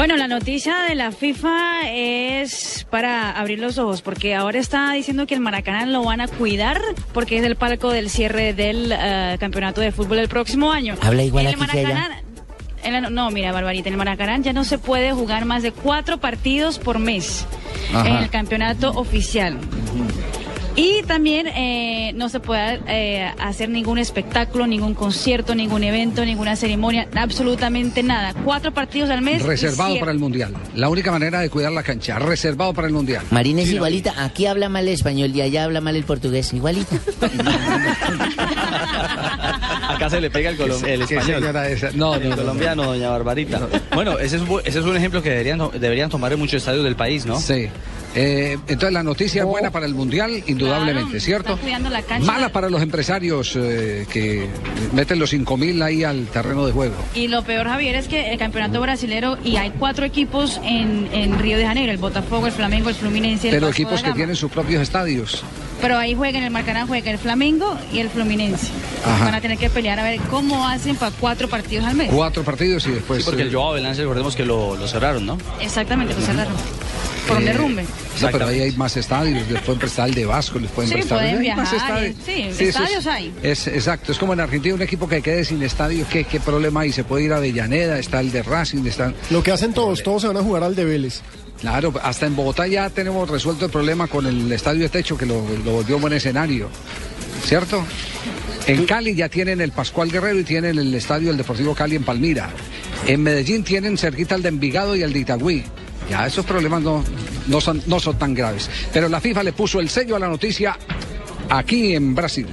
Bueno, la noticia de la FIFA es para abrir los ojos, porque ahora está diciendo que el Maracaná lo van a cuidar, porque es el palco del cierre del eh, campeonato de fútbol el próximo año. Habla igual el. Maracaná- en la- no, mira, Barbarita, en el Maracaná ya no se puede jugar más de cuatro partidos por mes en el campeonato oficial. Y también eh, no se puede eh, hacer ningún espectáculo, ningún concierto, ningún evento, ninguna ceremonia, absolutamente nada. Cuatro partidos al mes. Reservado para el Mundial. La única manera de cuidar la cancha. Reservado para el Mundial. Marina es igualita. Aquí habla mal el español y allá habla mal el portugués. Igualita. Acá se le pega el, colom- el ¿Qué español. señora esa? No, El colombiano, doña Barbarita. Bueno, ese es, ese es un ejemplo que deberían, to- deberían tomar en muchos estadios del país, ¿no? Sí. Eh, entonces la noticia es buena para el Mundial, indudablemente, Claro, ¿cierto? la. Mala para los empresarios eh, que meten los 5 mil ahí al terreno de juego. Y lo peor, Javier, es que el campeonato brasilero, y hay cuatro equipos en, en Río de Janeiro, el Botafogo, el Flamengo, el Fluminense, el Pero Vasco equipos que tienen sus propios estadios. Pero ahí juegan, el Maracaná juega el Flamengo y el Fluminense. Ajá. Van a tener que pelear a ver cómo hacen para cuatro partidos al mes. Cuatro partidos y después... Sí, porque eh, el Joao Belance, recordemos que lo, lo cerraron, ¿no? Exactamente, lo cerraron. Por un eh, derrumbe. No, pero ahí hay más estadios, les pueden prestar el de Vasco, les pueden Sí, prestar... pueden hay más viajar, estadios. sí, eso estadios es, hay. Es, exacto, es como en Argentina un equipo que quede sin estadio, ¿qué, qué problema hay? Se puede ir a Avellaneda, está el de Racing, está... Lo que hacen todos, todos se van a jugar al de Vélez. Claro, hasta en Bogotá ya tenemos resuelto el problema con el estadio de techo que lo, lo volvió un buen escenario, ¿cierto? En Cali ya tienen el Pascual Guerrero y tienen el estadio del Deportivo Cali en Palmira. En Medellín tienen cerquita el de Envigado y el de Itagüí. Ya esos problemas no, no, son, no son tan graves. Pero la FIFA le puso el sello a la noticia aquí en Brasil.